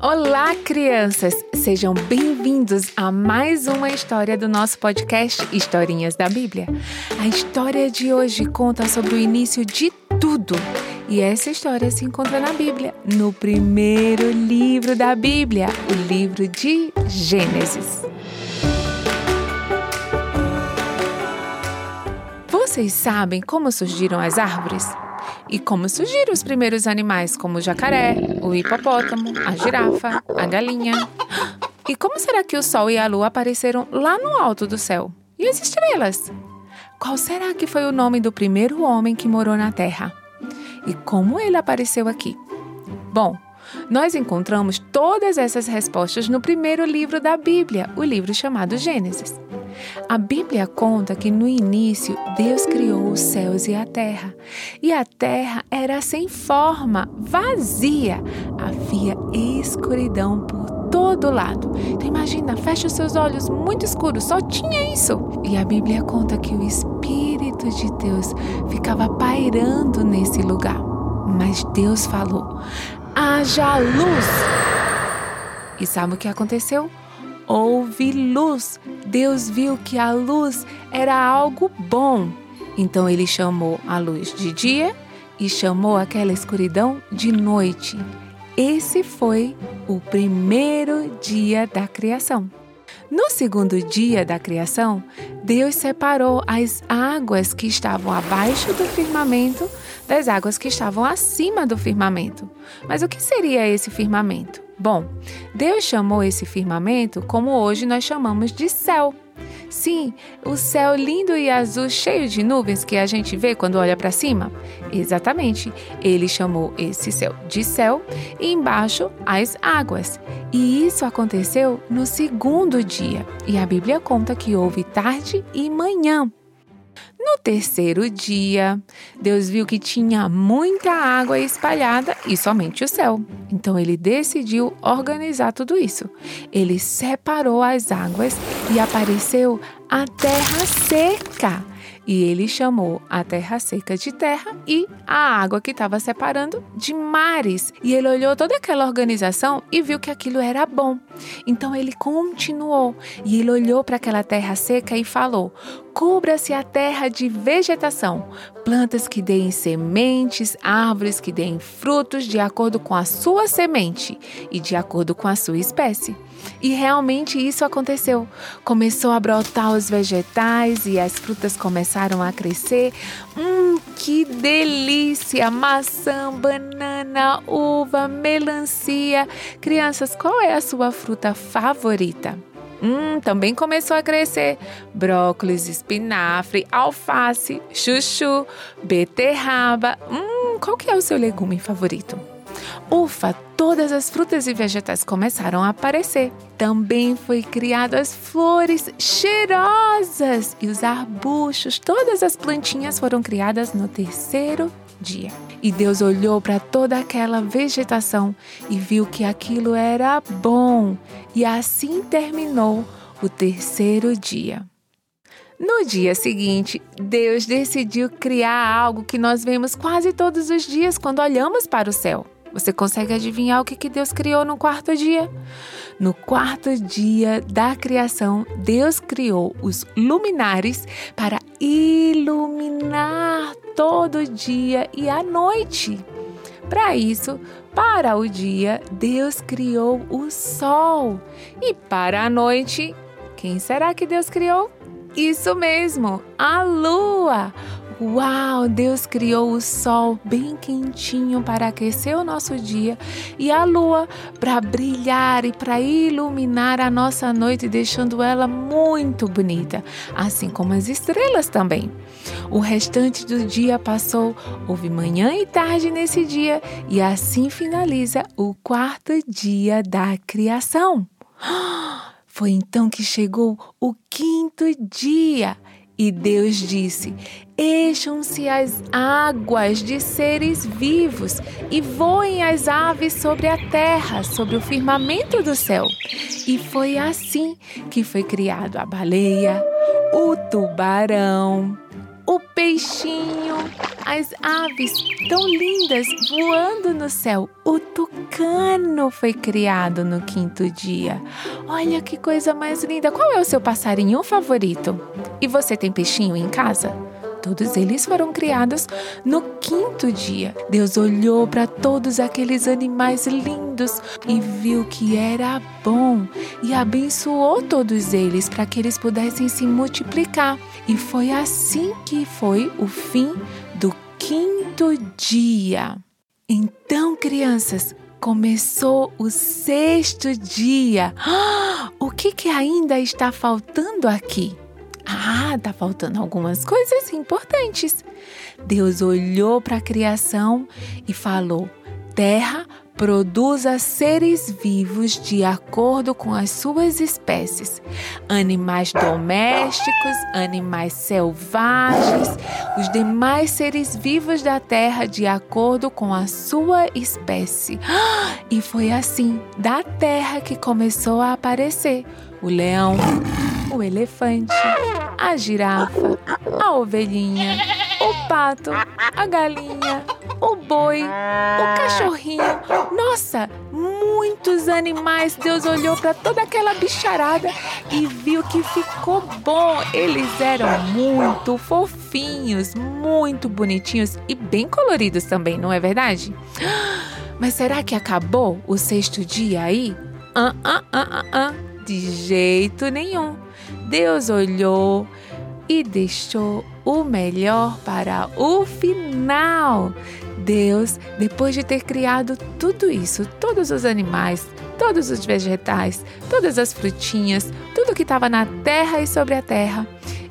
Olá, crianças! Sejam bem-vindos a mais uma história do nosso podcast Historinhas da Bíblia. A história de hoje conta sobre o início de tudo. E essa história se encontra na Bíblia, no primeiro livro da Bíblia, o livro de Gênesis. Vocês sabem como surgiram as árvores? E como surgiram os primeiros animais, como o jacaré, o hipopótamo, a girafa, a galinha? E como será que o Sol e a Lua apareceram lá no alto do céu? E as estrelas? Qual será que foi o nome do primeiro homem que morou na Terra? E como ele apareceu aqui? Bom, nós encontramos todas essas respostas no primeiro livro da Bíblia, o livro chamado Gênesis. A Bíblia conta que no início Deus criou os céus e a terra, e a terra era sem forma, vazia. Havia escuridão por todo lado. Então imagina, fecha os seus olhos muito escuros, só tinha isso. E a Bíblia conta que o Espírito de Deus ficava pairando nesse lugar. Mas Deus falou: haja luz. E sabe o que aconteceu? Houve luz. Deus viu que a luz era algo bom. Então ele chamou a luz de dia e chamou aquela escuridão de noite. Esse foi o primeiro dia da criação. No segundo dia da criação, Deus separou as águas que estavam abaixo do firmamento das águas que estavam acima do firmamento. Mas o que seria esse firmamento? Bom, Deus chamou esse firmamento como hoje nós chamamos de céu. Sim, o céu lindo e azul cheio de nuvens que a gente vê quando olha para cima. Exatamente, ele chamou esse céu de céu e embaixo as águas. E isso aconteceu no segundo dia. E a Bíblia conta que houve tarde e manhã. No terceiro dia, Deus viu que tinha muita água espalhada e somente o céu. Então ele decidiu organizar tudo isso. Ele separou as águas e apareceu a terra seca. E ele chamou a terra seca de terra e a água que estava separando de mares. E ele olhou toda aquela organização e viu que aquilo era bom. Então ele continuou e ele olhou para aquela terra seca e falou: Cubra-se a terra de vegetação, plantas que deem sementes, árvores que deem frutos de acordo com a sua semente e de acordo com a sua espécie. E realmente isso aconteceu. Começou a brotar os vegetais e as frutas começaram a crescer. Hum, que delícia! Maçã, banana, uva, melancia. Crianças, qual é a sua fruta favorita? Hum, também começou a crescer brócolis, espinafre, alface, chuchu, beterraba. Hum, qual que é o seu legume favorito? Ufa, todas as frutas e vegetais começaram a aparecer. Também foi criado as flores cheirosas e os arbustos, todas as plantinhas foram criadas no terceiro dia. E Deus olhou para toda aquela vegetação e viu que aquilo era bom. E assim terminou o terceiro dia. No dia seguinte, Deus decidiu criar algo que nós vemos quase todos os dias quando olhamos para o céu. Você consegue adivinhar o que Deus criou no quarto dia? No quarto dia da criação, Deus criou os luminares para iluminar todo dia e a noite. Para isso, para o dia, Deus criou o sol. E para a noite, quem será que Deus criou? Isso mesmo, a lua. Uau! Deus criou o sol bem quentinho para aquecer o nosso dia e a lua para brilhar e para iluminar a nossa noite, deixando ela muito bonita, assim como as estrelas também. O restante do dia passou, houve manhã e tarde nesse dia, e assim finaliza o quarto dia da criação. Foi então que chegou o quinto dia. E Deus disse: Encham-se as águas de seres vivos e voem as aves sobre a terra, sobre o firmamento do céu. E foi assim que foi criado a baleia, o tubarão, o peixinho, as aves tão lindas voando no céu. O tucano foi criado no quinto dia. Olha que coisa mais linda! Qual é o seu passarinho favorito? E você tem peixinho em casa? Todos eles foram criados no quinto dia. Deus olhou para todos aqueles animais lindos e viu que era bom e abençoou todos eles para que eles pudessem se multiplicar. E foi assim que foi o fim do quinto dia. Então, crianças, começou o sexto dia. o que, que ainda está faltando aqui? Ah, tá faltando algumas coisas importantes. Deus olhou para a criação e falou: Terra, produza seres vivos de acordo com as suas espécies, animais domésticos, animais selvagens, os demais seres vivos da terra de acordo com a sua espécie. E foi assim da terra que começou a aparecer o leão, o elefante, a girafa, a ovelhinha, o pato, a galinha, o boi, o cachorrinho. Nossa, muitos animais. Deus olhou para toda aquela bicharada e viu que ficou bom. Eles eram muito fofinhos, muito bonitinhos e bem coloridos também, não é verdade? Mas será que acabou o sexto dia aí? Ah, ah, ah, ah, ah. De jeito nenhum. Deus olhou e deixou o melhor para o final. Deus, depois de ter criado tudo isso, todos os animais, todos os vegetais, todas as frutinhas, tudo que estava na terra e sobre a terra,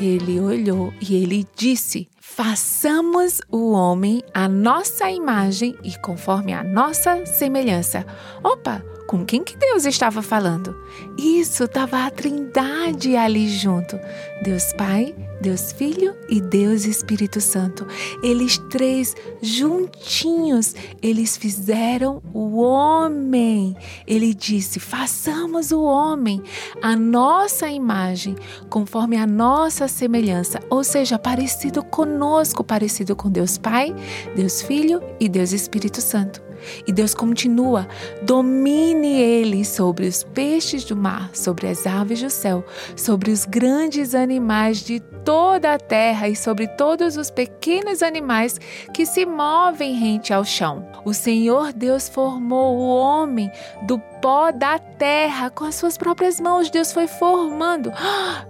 ele olhou e ele disse: Façamos o homem a nossa imagem e conforme a nossa semelhança. Opa, com quem que Deus estava falando? Isso estava a Trindade ali junto. Deus Pai, Deus Filho e Deus Espírito Santo. Eles três juntinhos, eles fizeram o homem. Ele disse: "Façamos o homem a nossa imagem, conforme a nossa semelhança", ou seja, parecido conosco, parecido com Deus Pai, Deus Filho e Deus Espírito Santo. E Deus continua: domine ele sobre os peixes do mar, sobre as aves do céu, sobre os grandes animais de toda a terra e sobre todos os pequenos animais que se movem rente ao chão. O Senhor Deus formou o homem do pó da terra com as suas próprias mãos. Deus foi formando.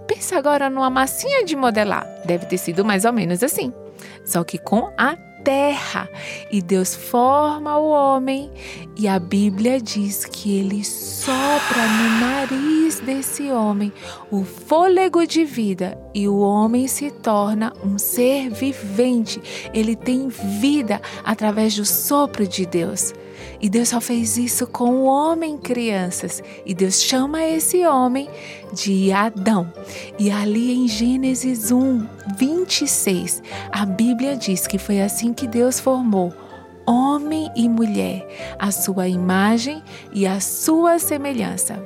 pensa agora numa massinha de modelar. Deve ter sido mais ou menos assim. Só que com a terra. E Deus forma o homem, e a Bíblia diz que ele sopra no nariz desse homem o fôlego de vida, e o homem se torna um ser vivente. Ele tem vida através do sopro de Deus. E Deus só fez isso com o homem, crianças. E Deus chama esse homem de Adão. E ali em Gênesis 1, 26, a Bíblia diz que foi assim que Deus formou homem e mulher, a sua imagem e a sua semelhança.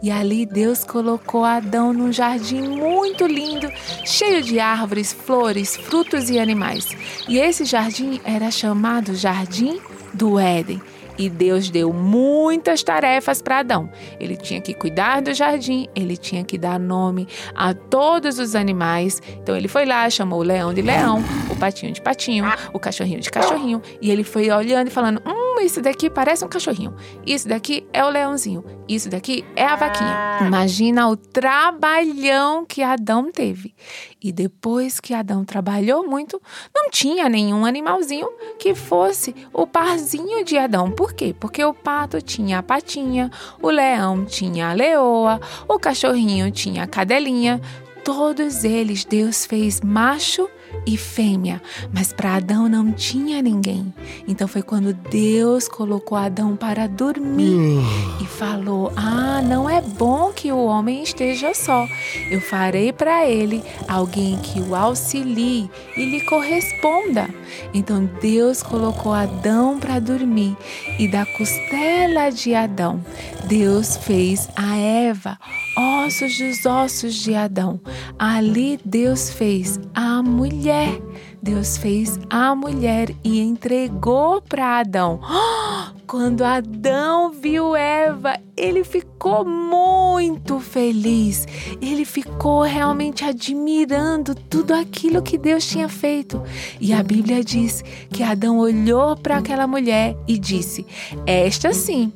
E ali Deus colocou Adão num jardim muito lindo, cheio de árvores, flores, frutos e animais. E esse jardim era chamado Jardim do Éden. E Deus deu muitas tarefas para Adão. Ele tinha que cuidar do jardim, ele tinha que dar nome a todos os animais. Então ele foi lá, chamou o leão de leão, o patinho de patinho, o cachorrinho de cachorrinho, e ele foi olhando e falando: "Hum, isso daqui parece um cachorrinho. Isso daqui é o leãozinho. Isso daqui é a vaquinha". Imagina o trabalhão que Adão teve. E depois que Adão trabalhou muito, não tinha nenhum animalzinho que fosse o parzinho de Adão. Por quê? Porque o pato tinha a patinha, o leão tinha a leoa, o cachorrinho tinha a cadelinha. Todos eles Deus fez macho e fêmea, mas para Adão não tinha ninguém. Então foi quando Deus colocou Adão para dormir uh. e falou: Ah, não é bom que o homem esteja só. Eu farei para ele alguém que o auxilie e lhe corresponda. Então Deus colocou Adão para dormir e da costela de Adão, Deus fez a Eva, ossos dos ossos de Adão. Ali Deus fez a mulher. Deus fez a mulher e entregou para Adão. Quando Adão viu Eva, ele ficou muito feliz. Ele ficou realmente admirando tudo aquilo que Deus tinha feito. E a Bíblia diz que Adão olhou para aquela mulher e disse: Esta sim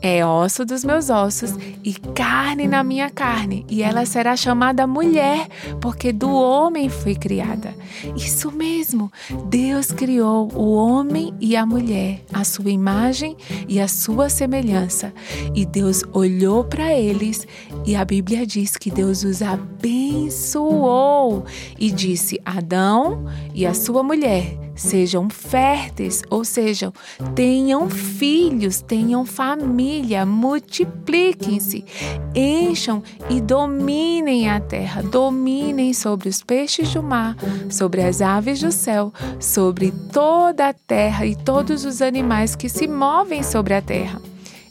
é osso dos meus ossos e carne na minha carne, e ela será chamada mulher, porque do homem foi criada. Isso mesmo, Deus criou o homem e a mulher, a sua imagem e a sua semelhança. E Deus olhou para eles, e a Bíblia diz que Deus os abençoou e disse: Adão e a sua mulher sejam férteis, ou seja, tenham filhos, tenham família, multipliquem-se, encham e dominem a terra, dominem sobre os peixes do mar, sobre as aves do céu, sobre toda a terra e todos os animais que se movem sobre a terra.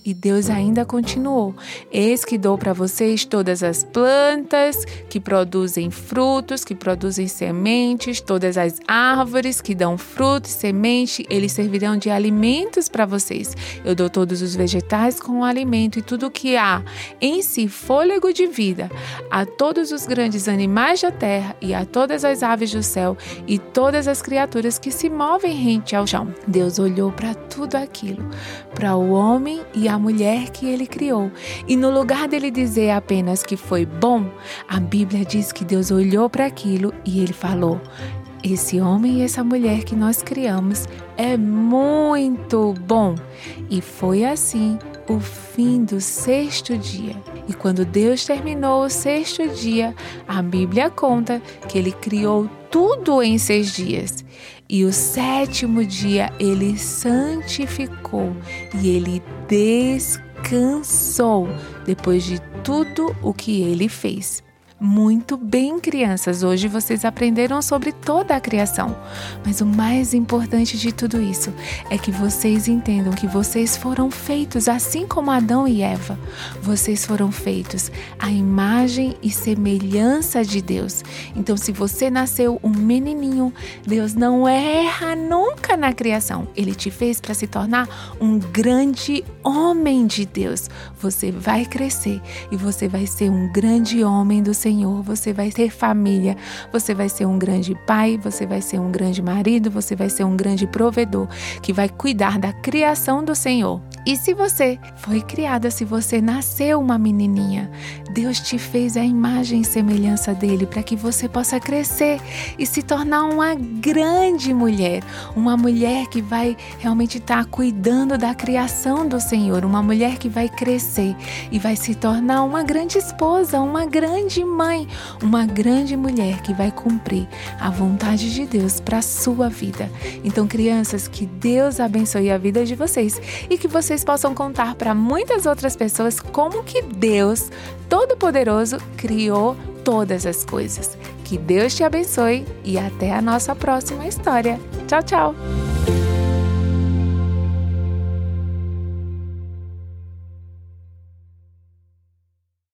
E Deus ainda continuou: Eis que dou para vocês todas as plantas que produzem frutos, que produzem sementes, todas as árvores que dão frutos, semente, eles servirão de alimentos para vocês. Eu dou todos os vegetais com alimento e tudo que há em si fôlego de vida, a todos os grandes animais da terra e a todas as aves do céu e todas as criaturas que se movem rente ao chão. Deus olhou para tudo aquilo, para o homem e a mulher que ele criou. E no lugar dele dizer apenas que foi bom, a Bíblia diz que Deus olhou para aquilo e ele falou: esse homem e essa mulher que nós criamos é muito bom. E foi assim o fim do sexto dia. E quando Deus terminou o sexto dia, a Bíblia conta que ele criou tudo em seis dias. E o sétimo dia ele santificou e ele descansou depois de tudo o que ele fez. Muito bem, crianças! Hoje vocês aprenderam sobre toda a criação. Mas o mais importante de tudo isso é que vocês entendam que vocês foram feitos assim como Adão e Eva. Vocês foram feitos à imagem e semelhança de Deus. Então, se você nasceu um menininho, Deus não erra nunca na criação. Ele te fez para se tornar um grande homem de Deus. Você vai crescer e você vai ser um grande homem do Senhor Senhor, você vai ter família, você vai ser um grande pai, você vai ser um grande marido, você vai ser um grande provedor que vai cuidar da criação do Senhor. E se você foi criada, se você nasceu uma menininha, Deus te fez a imagem e semelhança dele para que você possa crescer e se tornar uma grande mulher, uma mulher que vai realmente estar tá cuidando da criação do Senhor, uma mulher que vai crescer e vai se tornar uma grande esposa, uma grande mãe, uma grande mulher que vai cumprir a vontade de Deus para sua vida. Então, crianças, que Deus abençoe a vida de vocês e que vocês possam contar para muitas outras pessoas como que Deus Todo-Poderoso criou todas as coisas. Que Deus te abençoe e até a nossa próxima história. Tchau, tchau!